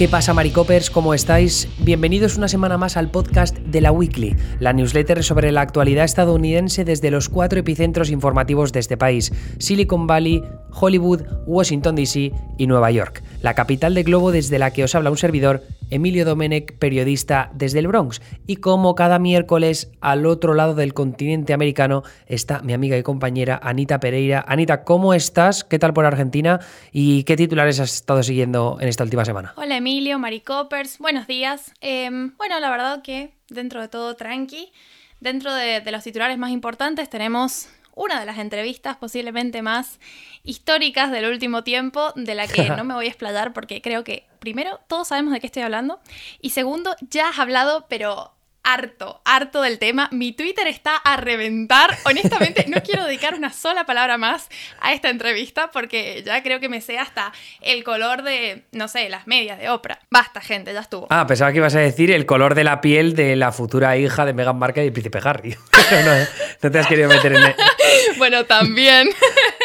¿Qué pasa, Maricopers? ¿Cómo estáis? Bienvenidos una semana más al podcast de la Weekly, la newsletter sobre la actualidad estadounidense desde los cuatro epicentros informativos de este país: Silicon Valley, Hollywood, Washington DC y Nueva York, la capital de globo desde la que os habla un servidor, Emilio Domenech, periodista desde el Bronx. Y como cada miércoles, al otro lado del continente americano está mi amiga y compañera Anita Pereira. Anita, ¿cómo estás? ¿Qué tal por Argentina? ¿Y qué titulares has estado siguiendo en esta última semana? Hola Emilio, Maricopers, buenos días. Em, bueno, la verdad que dentro de todo tranqui. Dentro de, de los titulares más importantes tenemos una de las entrevistas posiblemente más históricas del último tiempo, de la que no me voy a explayar porque creo que, primero, todos sabemos de qué estoy hablando, y segundo, ya has hablado, pero harto, harto del tema. Mi Twitter está a reventar. Honestamente, no quiero dedicar una sola palabra más a esta entrevista porque ya creo que me sé hasta el color de, no sé, las medias de Oprah. Basta, gente, ya estuvo. Ah, pensaba que ibas a decir el color de la piel de la futura hija de Meghan Markle y Príncipe Harry. no, te has querido meter en... bueno, también.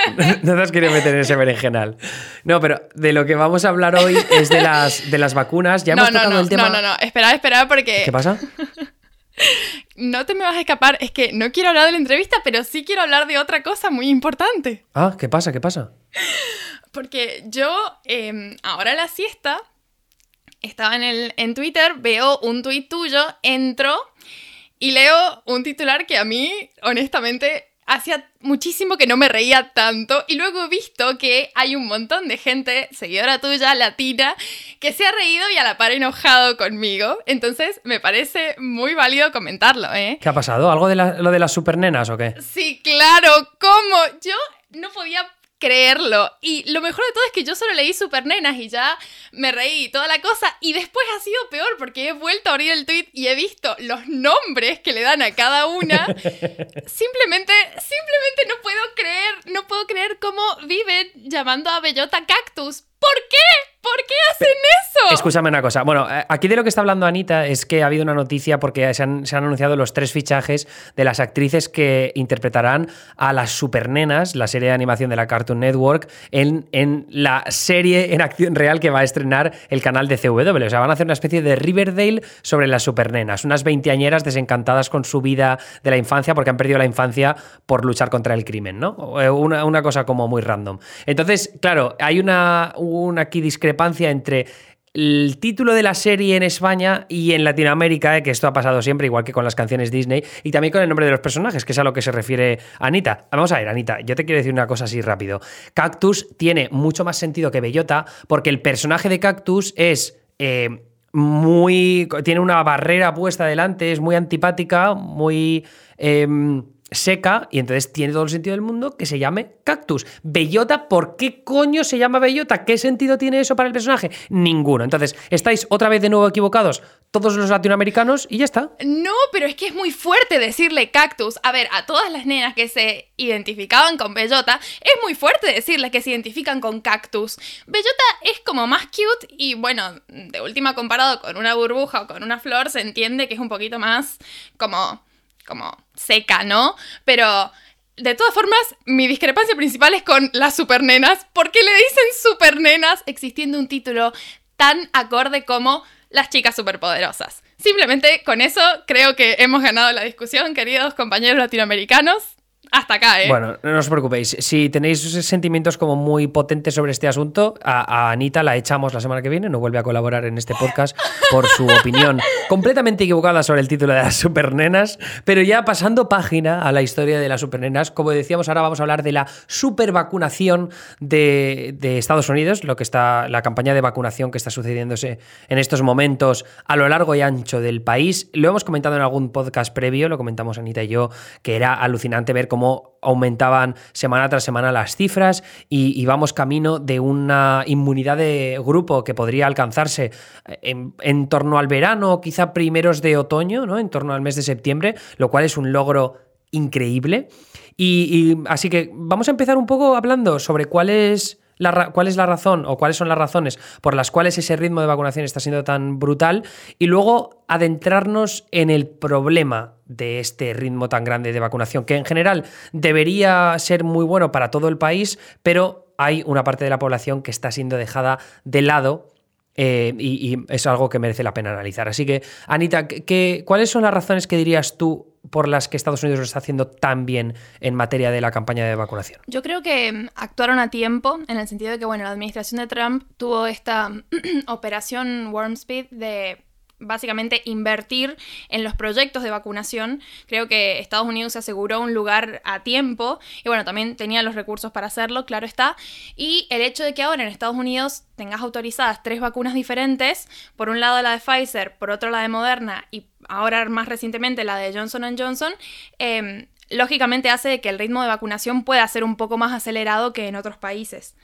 no te has querido meter en ese berenjenal. No, pero de lo que vamos a hablar hoy es de las, de las vacunas. Ya hemos tocado el tema... No, no, no, espera, espera, porque... ¿Qué pasa? No te me vas a escapar, es que no quiero hablar de la entrevista, pero sí quiero hablar de otra cosa muy importante. Ah, ¿qué pasa? ¿Qué pasa? Porque yo, em, ahora la siesta, estaba en, el, en Twitter, veo un tuit tuyo, entro y leo un titular que a mí, honestamente, hacía muchísimo que no me reía tanto y luego he visto que hay un montón de gente, seguidora tuya, latina, que se ha reído y a la par enojado conmigo. Entonces me parece muy válido comentarlo, ¿eh? ¿Qué ha pasado? ¿Algo de lo de las supernenas o qué? Sí, claro, ¿cómo? Yo no podía creerlo. Y lo mejor de todo es que yo solo leí Super Nenas y ya me reí y toda la cosa. Y después ha sido peor porque he vuelto a abrir el tweet y he visto los nombres que le dan a cada una. simplemente, simplemente no puedo creer, no puedo creer cómo viven llamando a Bellota Cactus. ¿Por qué? ¿Por qué hacen eso? Escúchame una cosa. Bueno, eh, aquí de lo que está hablando Anita es que ha habido una noticia porque se han, anunciado los tres fichajes de las actrices que interpretarán a las supernenas, la serie de animación de la Cartoon Network, en, en la serie en acción real que va a estrenar el canal de CW. O sea, van a hacer una especie de Riverdale sobre las supernenas. Unas veinteañeras desencantadas con su vida de la infancia porque han perdido la infancia por luchar contra el crimen, ¿no? Eh, una, una cosa como muy random. Entonces, claro, hay una, una aquí discrepancia entre el título de la serie en España y en Latinoamérica, eh, que esto ha pasado siempre, igual que con las canciones Disney, y también con el nombre de los personajes, que es a lo que se refiere Anita. Vamos a ver, Anita, yo te quiero decir una cosa así rápido. Cactus tiene mucho más sentido que Bellota, porque el personaje de Cactus es. Eh, muy. tiene una barrera puesta delante, es muy antipática, muy. Em, seca y entonces tiene todo el sentido del mundo que se llame cactus. Bellota, ¿por qué coño se llama bellota? ¿Qué sentido tiene eso para el personaje? Ninguno. Entonces, estáis otra vez de nuevo equivocados todos los latinoamericanos y ya está. No, pero es que es muy fuerte decirle cactus. A ver, a todas las nenas que se identificaban con bellota, es muy fuerte decirles que se identifican con cactus. Bellota es como más cute y bueno, de última comparado con una burbuja o con una flor, se entiende que es un poquito más como como seca, ¿no? Pero de todas formas, mi discrepancia principal es con las supernenas. ¿Por qué le dicen supernenas existiendo un título tan acorde como las chicas superpoderosas? Simplemente con eso creo que hemos ganado la discusión, queridos compañeros latinoamericanos hasta acá, ¿eh? Bueno, no os preocupéis. Si tenéis sentimientos como muy potentes sobre este asunto, a, Anita la echamos la semana que viene, no vuelve a colaborar en este podcast por su opinión completamente equivocada sobre el título de las supernenas. Pero ya pasando página a la historia de las supernenas, como decíamos, ahora vamos a hablar de la supervacunación de, de Estados Unidos, lo que está, la campaña de vacunación que está sucediéndose en estos momentos a lo largo y ancho del país. Lo hemos comentado en algún podcast previo, lo comentamos Anita y yo, que era alucinante ver cómo cómo aumentaban semana tras semana las cifras y, vamos camino de una inmunidad de grupo que podría alcanzarse en, torno al verano, quizá primeros de otoño, ¿no? en torno al mes de septiembre, lo cual es un logro increíble. y así que vamos a empezar un poco hablando sobre cuál es cuál es la razón o cuáles son las razones por las cuales ese ritmo de vacunación está siendo tan brutal y luego adentrarnos en el problema de este ritmo tan grande de vacunación, que en general debería ser muy bueno para todo el país, pero hay una parte de la población que está siendo dejada de lado eh, y, es algo que merece la pena analizar. Así que, Anita, ¿qué, ¿cuáles son las razones que dirías tú por las que Estados Unidos lo está haciendo tan bien en materia de la campaña de vacunación? Yo creo que mm, actuaron a tiempo, en el sentido de que, bueno, la administración de Trump tuvo esta operación Warm Speed de básicamente invertir en los proyectos de vacunación. Creo que Estados Unidos se aseguró un lugar a tiempo y bueno, también tenía los recursos para hacerlo, claro está. Y el hecho de que ahora en Estados Unidos tengas autorizadas tres vacunas diferentes, por un lado la de Pfizer, por otro la de Moderna y ahora más recientemente la de Johnson Johnson, em, lógicamente hace que el ritmo de vacunación pueda ser un poco más acelerado que en otros países.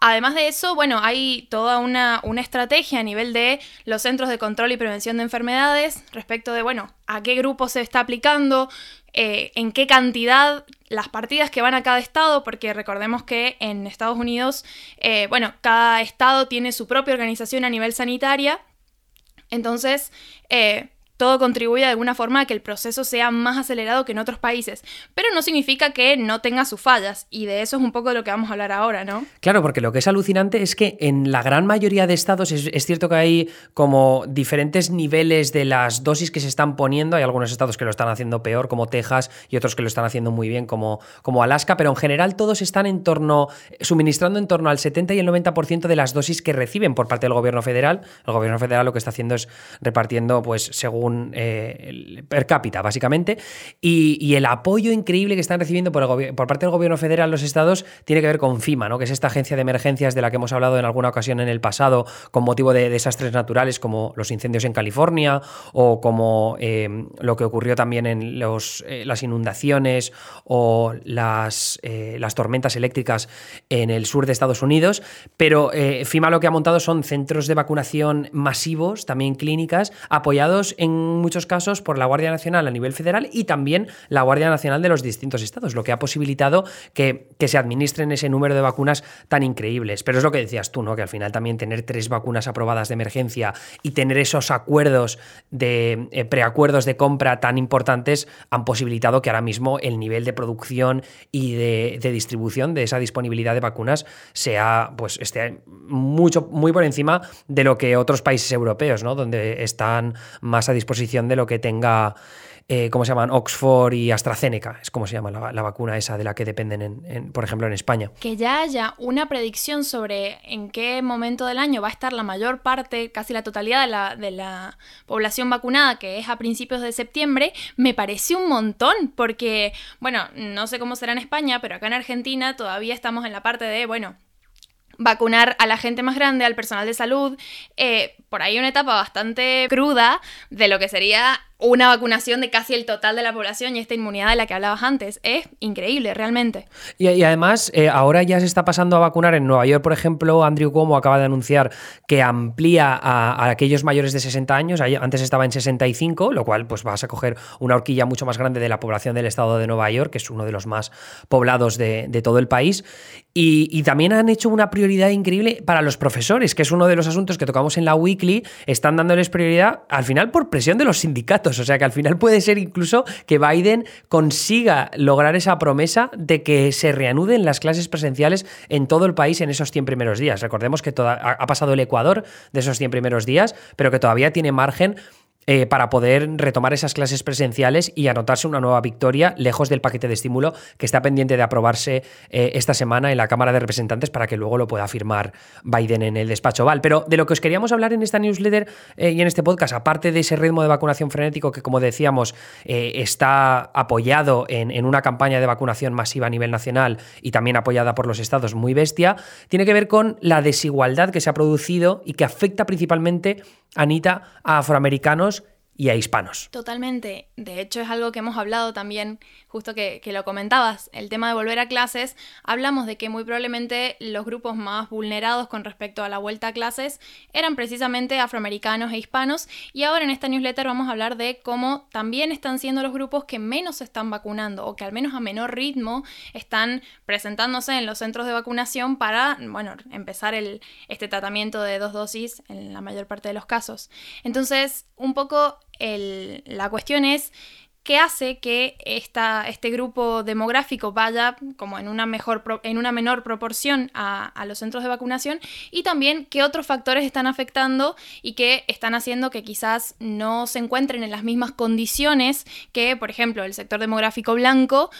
Además de eso, bueno, hay toda una, estrategia a nivel de los centros de control y prevención de enfermedades respecto de, bueno, a qué grupo se está aplicando, eh, en qué cantidad, las partidas que van a cada estado, porque recordemos que en Estados Unidos, eh, bueno, cada estado tiene su propia organización a nivel sanitaria. Entonces, eh, todo contribuye de alguna forma a que el proceso sea más acelerado que en otros países, pero no significa que no tenga sus fallas, y de eso es un poco de lo que vamos a hablar ahora, ¿no? Claro, porque lo que es alucinante es que en la gran mayoría de estados es, cierto que hay como diferentes niveles de las dosis que se están poniendo, hay algunos estados que lo están haciendo peor, como Texas, y otros que lo están haciendo muy bien, como, como Alaska, pero en general todos están en torno, suministrando en torno al 70 y el 90% de las dosis que reciben por parte del gobierno federal. El gobierno federal lo que está haciendo es repartiendo, pues, según eh, per cápita, básicamente. Y, el apoyo increíble que están recibiendo por, por, parte del gobierno federal los estados tiene que ver con FIMA, ¿no? que es esta agencia de emergencias de la que hemos hablado en alguna ocasión en el pasado con motivo de desastres naturales como los incendios en California o como eh, lo que ocurrió también en eh, las inundaciones o las, las tormentas eléctricas en el sur de Estados Unidos. Pero FIMA lo que ha montado son centros de vacunación masivos, también clínicas, apoyados en muchos casos por la Guardia Nacional a nivel federal y también la Guardia Nacional de los distintos estados, lo que ha posibilitado que, se administren ese número de vacunas tan increíbles. Pero es lo que decías tú, ¿no? Que al final también tener tres vacunas aprobadas de emergencia y tener esos acuerdos de eh, preacuerdos de compra tan importantes han posibilitado que ahora mismo el nivel de producción y de, distribución de esa disponibilidad de vacunas sea, pues, esté mucho, muy por encima de lo que otros países europeos, ¿no? Donde están más a disposición de lo que tenga, eh, ¿cómo se llaman? Oxford y AstraZeneca, es como se llama la, vacuna esa de la que dependen, en, por ejemplo, en España. Que ya haya una predicción sobre en qué momento del año va a estar la mayor parte, casi la totalidad de la, de la población vacunada, que es a principios de septiembre, me parece un montón, porque, bueno, no sé cómo será en España, pero acá en Argentina todavía estamos en la parte de, bueno, vacunar a la gente más grande, al personal de salud, eh, por ahí una etapa bastante cruda de lo que sería una vacunación de casi el total de la población y esta inmunidad de la que hablabas antes. Es increíble, realmente. Y, además, eh, ahora ya se está pasando a vacunar en Nueva York, por ejemplo, Andrew Cuomo acaba de anunciar que amplía a, aquellos mayores de 60 años, antes estaba en 65, lo cual pues vas a coger una horquilla mucho más grande de la población del estado de Nueva York, que es uno de los más poblados de, todo el país. Y, también han hecho una prioridad increíble para los profesores, que es uno de los asuntos que tocamos en la están dándoles prioridad al final por presión de los sindicatos. O sea que al final puede ser incluso que Biden consiga lograr esa promesa de que se reanuden las clases presenciales en todo el país en esos 100 primeros días. Recordemos que ha pasado el Ecuador de esos 100 primeros días, pero que todavía tiene margen eh, para poder retomar esas clases presenciales y anotarse una nueva victoria lejos del paquete de estímulo que está pendiente de aprobarse eh, esta semana en la Cámara de Representantes para que luego lo pueda firmar Biden en el despacho Val. Pero de lo que os queríamos hablar en esta newsletter eh, y en este podcast, aparte de ese ritmo de vacunación frenético que, como decíamos, está apoyado en, en una campaña de vacunación masiva a nivel nacional y también apoyada por los estados muy bestia, tiene que ver con la desigualdad que se ha producido y que afecta principalmente, Anita, a afroamericanos y a hispanos. Totalmente. De hecho, es algo que hemos hablado también, justo que, lo comentabas, el tema de volver a clases. Hablamos de que muy probablemente los grupos más vulnerados con respecto a la vuelta a clases eran precisamente afroamericanos e hispanos. Y ahora en esta newsletter vamos a hablar de cómo también están siendo los grupos que menos se están vacunando o que al menos a menor ritmo están presentándose en los centros de vacunación para, bueno, empezar este tratamiento de dos dosis en la mayor parte de los casos. Entonces, un poco la cuestión es que hace que esta, este grupo demográfico vaya como en una, mejor, en una menor proporción a, a, los centros de vacunación y también qué otros factores están afectando y que están haciendo que quizás no se encuentren en las mismas condiciones que, por ejemplo, el sector demográfico blanco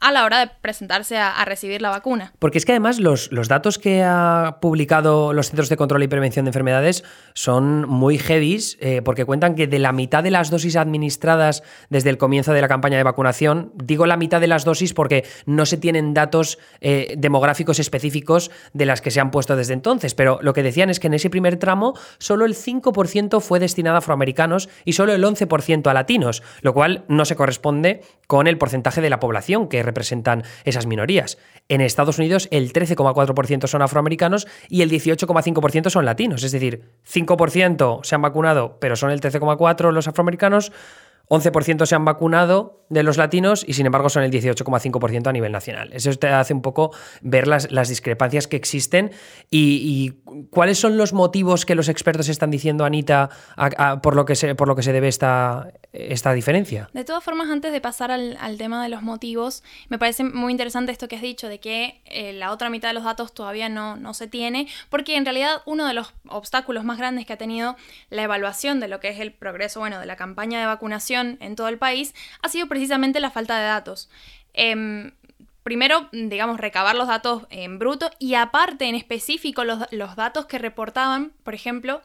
a la hora de presentarse a, recibir la vacuna. Porque es que además los, los, datos que ha publicado los Centros de Control y Prevención de Enfermedades son muy heavies, eh, porque cuentan que de la mitad de las dosis administradas desde el comienzo de la campaña de vacunación, digo la mitad de las dosis porque no se tienen datos eh, demográficos específicos de las que se han puesto desde entonces, pero lo que decían es que en ese primer tramo solo el 5% fue destinado a afroamericanos y solo el 11% a latinos, lo cual no se corresponde con el porcentaje de la población que representan esas minorías. En Estados Unidos el 13,4% son afroamericanos y el 18,5% son latinos, es decir, 5% se han vacunado, pero son el 13,4% los afroamericanos, 11% se han vacunado de los latinos y sin embargo son el 18,5% a nivel nacional. Eso te hace un poco ver las, las discrepancias que existen y, cuáles son los motivos que los expertos están diciendo, Anita, por, lo que se, por lo que se debe esta, esta diferencia. De todas formas, antes de pasar al, tema de los motivos, me parece muy interesante esto que has dicho, de que eh, la otra mitad de los datos todavía no, no se tiene, porque en realidad uno de los obstáculos más grandes que ha tenido la evaluación de lo que es el progreso, bueno, de la campaña de vacunación, en todo el país ha sido precisamente la falta de datos. Em, primero, digamos, recabar los datos en bruto y aparte, en específico, los, los datos que reportaban, por ejemplo,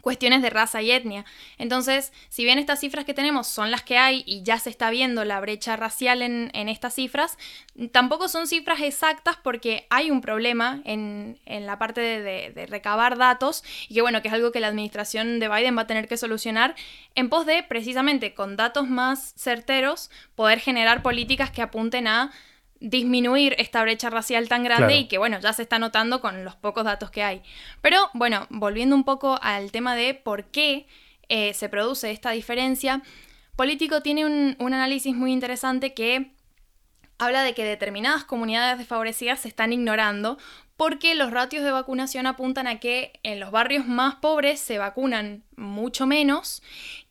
cuestiones de raza y etnia. Entonces, si bien estas cifras que tenemos son las que hay y ya se está viendo la brecha racial en, estas cifras, tampoco son cifras exactas porque hay un problema en, la parte de, recabar datos y que bueno, que es algo que la administración de Biden va a tener que solucionar en pos de precisamente con datos más certeros poder generar políticas que apunten a disminuir esta brecha racial tan grande y que bueno, ya se está notando con los pocos datos que hay. Pero bueno, volviendo un poco al tema de por qué eh, se produce esta diferencia, Político tiene un, un análisis muy interesante que habla de que determinadas comunidades desfavorecidas se están ignorando porque los ratios de vacunación apuntan a que en los barrios más pobres se vacunan mucho menos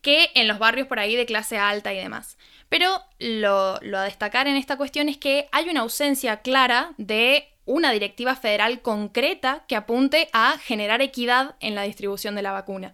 que en los barrios por ahí de clase alta y demás. Pero lo, a destacar en esta cuestión es que hay una ausencia clara de una directiva federal concreta que apunte a generar equidad en la distribución de la vacuna.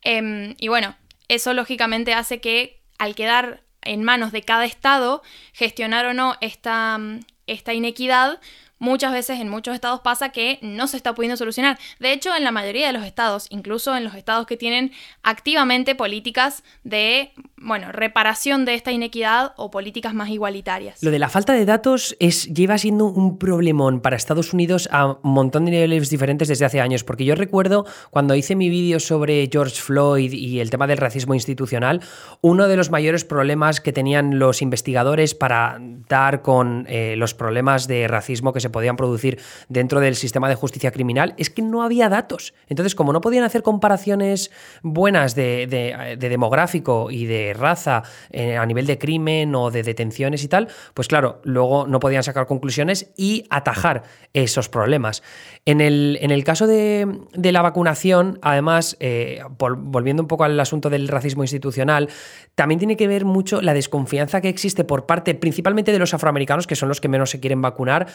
Em, y bueno, eso lógicamente hace que al quedar en manos de cada estado gestionar o no esta, esta inequidad, muchas veces en muchos estados pasa que no se está pudiendo solucionar. De hecho, en la mayoría de los estados, incluso en los estados que tienen activamente políticas de, bueno, reparación de esta inequidad o políticas más igualitarias. Lo de la falta de datos es, lleva siendo un problemón para Estados Unidos a un montón de niveles diferentes desde hace años, porque yo recuerdo cuando hice mi vídeo sobre George Floyd y el tema del racismo institucional, uno de los mayores problemas que tenían los investigadores para dar con eh, los problemas de racismo que se podían producir dentro del sistema de justicia criminal es que no había datos. Entonces, como no podían hacer comparaciones buenas de, demográfico y de raza eh, a nivel de crimen o de detenciones y tal, pues claro, luego no podían sacar conclusiones y atajar esos problemas. En el, en el caso de, la vacunación, además, eh, volviendo un poco al asunto del racismo institucional, también tiene que ver mucho la desconfianza que existe por parte principalmente de los afroamericanos, que son los que menos se quieren vacunar,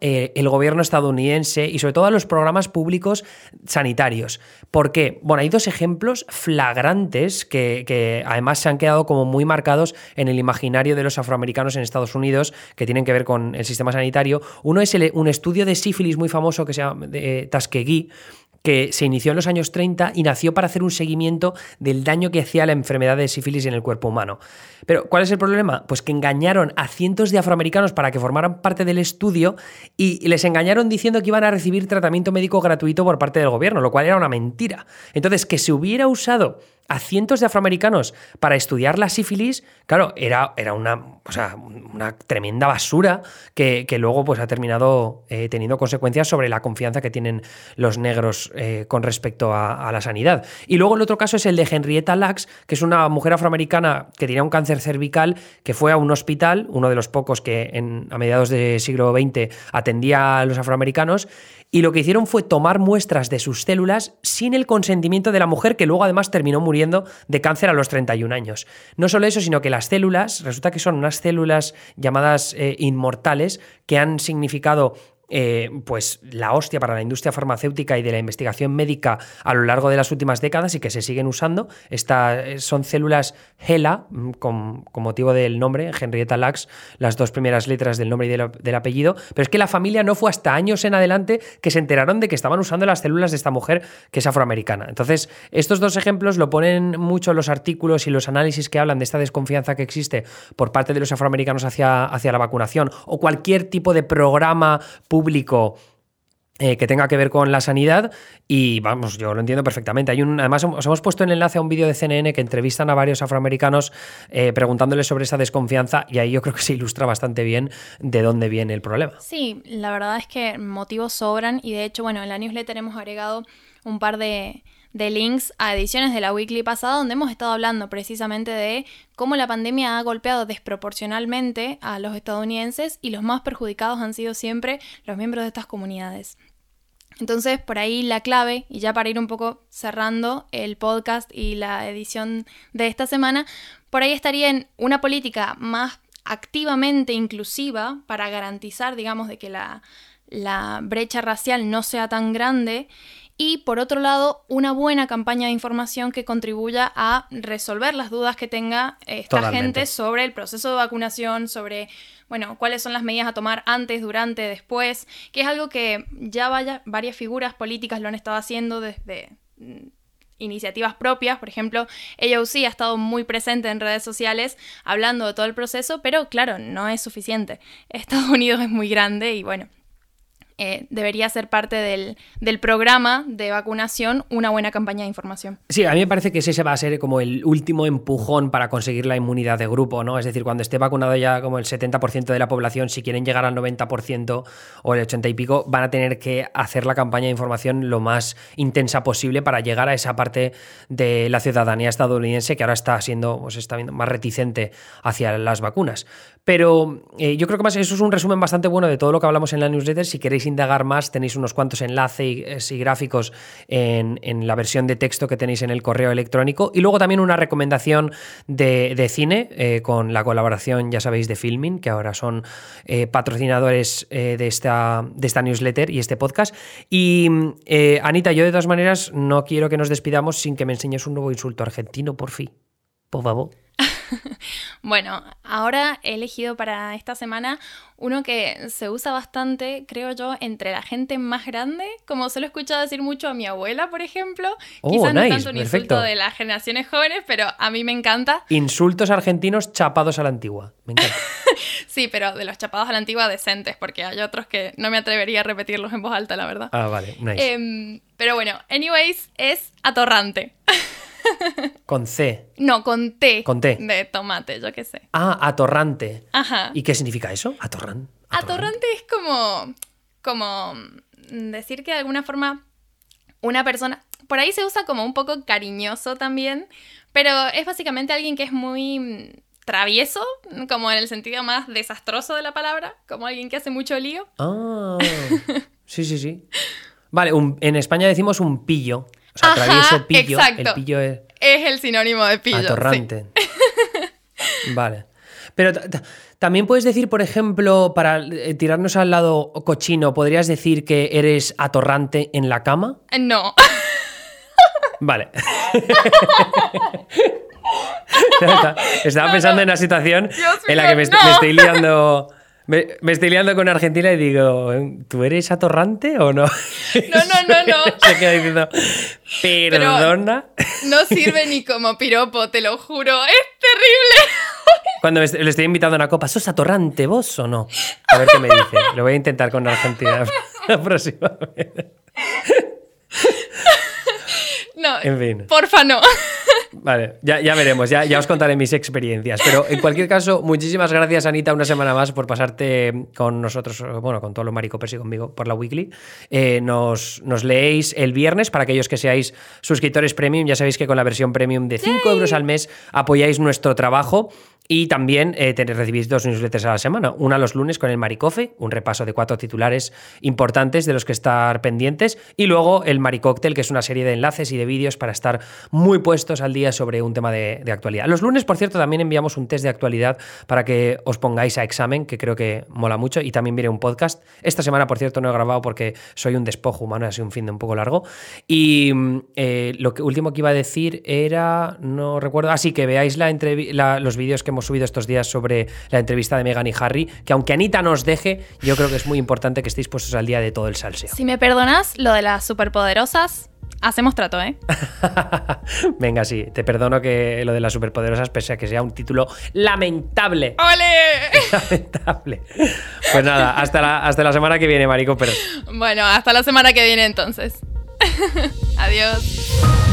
eh, el gobierno estadounidense y sobre todo a los programas públicos sanitarios. ¿Por qué? Bueno, hay dos ejemplos flagrantes que, además se han quedado como muy marcados en el imaginario de los afroamericanos en Estados Unidos que tienen que ver con el sistema sanitario. Uno es un estudio de sífilis muy famoso que se llama de Tuskegee, que se inició en los años 30 y nació para hacer un seguimiento del daño que hacía la enfermedad de sífilis en el cuerpo humano. Pero, ¿cuál es el problema? Pues que engañaron a cientos de afroamericanos para que formaran parte del estudio y les engañaron diciendo que iban a recibir tratamiento médico gratuito por parte del gobierno, lo cual era una mentira. Entonces, que se hubiera usado a cientos de afroamericanos para estudiar la sífilis, claro, era, era una, una tremenda basura que, luego pues, ha terminado eh, teniendo consecuencias sobre la confianza que tienen los negros eh, con respecto a, la sanidad. Y luego el otro caso es el de Henrietta Lacks, que es una mujer afroamericana que tenía un cáncer cervical, que fue a un hospital, uno de los pocos que en, a mediados del siglo XX atendía a los afroamericanos, y lo que hicieron fue tomar muestras de sus células sin el consentimiento de la mujer, que luego además terminó muriendo de cáncer a los 31 años. No solo eso, sino que las células, resulta que son unas células llamadas eh, inmortales que han significado eh, pues la hostia para la industria farmacéutica y de la investigación médica a lo largo de las últimas décadas y que se siguen usando. Esta, son células HeLa, mm, con, motivo del nombre, Henrietta Lacks, las dos primeras letras del nombre y del, apellido, pero es que la familia no fue hasta años en adelante que se enteraron de que estaban usando las células de esta mujer que es afroamericana. Entonces, estos dos ejemplos lo ponen mucho los artículos y los análisis que hablan de esta desconfianza que existe por parte de los afroamericanos hacia, hacia la vacunación o cualquier tipo de programa público público eh, que tenga que ver con la sanidad y vamos, yo lo entiendo perfectamente. Hay un, además, os hemos puesto el enlace a un vídeo de CNN que entrevistan a varios afroamericanos eh, preguntándoles sobre esa desconfianza y ahí yo creo que se ilustra bastante bien de dónde viene el problema. Sí, la verdad es que motivos sobran y de hecho, bueno, en la newsletter hemos agregado un par de, de links a ediciones de la weekly pasada donde hemos estado hablando precisamente de cómo la pandemia ha golpeado desproporcionalmente a los estadounidenses y los más perjudicados han sido siempre los miembros de estas comunidades. Entonces, por ahí la clave, y ya para ir un poco cerrando el podcast y la edición de esta semana, por ahí estaría en una política más activamente inclusiva para garantizar, digamos, de que la, la brecha racial no sea tan grande y por otro lado una buena campaña de información que contribuya a resolver las dudas que tenga esta gente sobre el proceso de vacunación, sobre bueno, cuáles son las medidas a tomar antes, durante, después, que es algo que ya vaya, varias figuras políticas lo han estado haciendo desde mm, iniciativas propias, por ejemplo, AOC ha estado muy presente en redes sociales hablando de todo el proceso, pero claro, no es suficiente. Estados Unidos es muy grande y bueno, eh, debería ser parte del, programa de vacunación una buena campaña de información. Sí, a mí me parece que ese va a ser como el último empujón para conseguir la inmunidad de grupo, ¿no? Es decir, cuando esté vacunado ya como el 70% de la población, si quieren llegar al 90% o el 80 y pico, van a tener que hacer la campaña de información lo más intensa posible para llegar a esa parte de la ciudadanía estadounidense que ahora está siendo, pues está viendo más reticente hacia las vacunas. Pero eh, yo creo que más eso es un resumen bastante bueno de todo lo que hablamos en la newsletter. Si queréis indagar más, tenéis unos cuantos enlaces y, gráficos en, la versión de texto que tenéis en el correo electrónico. Y luego también una recomendación de, cine eh, con la colaboración, ya sabéis, de Filming, que ahora son eh, patrocinadores de, esta, de esta newsletter y este podcast. Y Anita, yo de todas maneras no quiero que nos despidamos sin que me enseñes un nuevo insulto argentino, por fin. Por favor. bueno, ahora he elegido para esta semana uno que se usa bastante, creo yo, entre la gente más grande, como se lo he escuchado decir mucho a mi abuela, por ejemplo. Oh, Quizás no tanto un insulto de las generaciones jóvenes, pero a mí me encanta. Insultos argentinos chapados a la antigua. Me encanta. sí, pero de los chapados a la antigua decentes, porque hay otros que no me atrevería a repetirlos en voz alta, la verdad. Ah, vale, nice. Em, pero bueno, anyways, es atorrante. Con C. No, con T. Con T. De tomate, yo qué sé. Ah, atorrante. Ajá. ¿Y qué significa eso? Atorrante. Atorrante es como. como. decir que de alguna forma. Una persona. Por ahí se usa como un poco cariñoso también. Pero es básicamente alguien que es muy travieso, como en el sentido más desastroso de la palabra, como alguien que hace mucho lío. Ah, sí, sí, sí. Vale, en España decimos un pillo. O sea, travieso, pillo. Exacto. El pillo es... es el sinónimo de pillo. Atorrante. vale. Pero también puedes decir, por ejemplo, para eh, tirarnos al lado cochino, ¿podrías decir que eres atorrante en la cama? No. Vale. Estaba pensando en una situación en la que me, me estoy liando me, estoy liando con Argentina y digo, ¿tú eres atorrante o no? No, no, no, no. Se queda diciendo, perdona. no sirve ni como piropo, te lo juro. Es terrible. Cuando le estoy invitando a una copa, ¿sos atorrante vos o no? A ver qué me dice. Lo voy a intentar con Argentina la próxima vez. No, en fin. porfa no. Vale, ya, ya veremos, ya, ya os contaré mis experiencias. Pero en cualquier caso, muchísimas gracias, Anita, una semana más por pasarte con nosotros, bueno, con todos los maricopes y conmigo por la weekly. Eh, nos, nos, leéis el viernes para aquellos que seáis suscriptores premium. Ya sabéis que con la versión premium de 5 euros al mes apoyáis nuestro trabajo. Y también eh, recibís dos newsletters a la semana. Una los lunes con el Maricofe, un repaso de cuatro titulares importantes de los que estar pendientes. Y luego el Maricóctel, que es una serie de enlaces y de vídeos para estar muy puestos al día sobre un tema de, actualidad. Los lunes, por cierto, también enviamos un test de actualidad para que os pongáis a examen, que creo que mola mucho, y también viene un podcast. Esta semana, por cierto, no he grabado porque soy un despojo humano, ha sido un fin de un poco largo. Y mm, eh, lo que, último que iba a decir era, no recuerdo, así que veáis la la- los vídeos que hemos subido estos días sobre la entrevista de Megan y Harry, que aunque Anita nos deje, yo creo que es muy importante que estéis puestos al día de todo el salseo. Si me perdonas lo de las superpoderosas, hacemos trato, ¿eh? Venga, sí, te perdono que lo de las superpoderosas, pese a que sea un título lamentable. ¡Ole! Lamentable. Pues nada, hasta la, hasta la semana que viene, Marico, pero. bueno, hasta la semana que viene entonces. Adiós.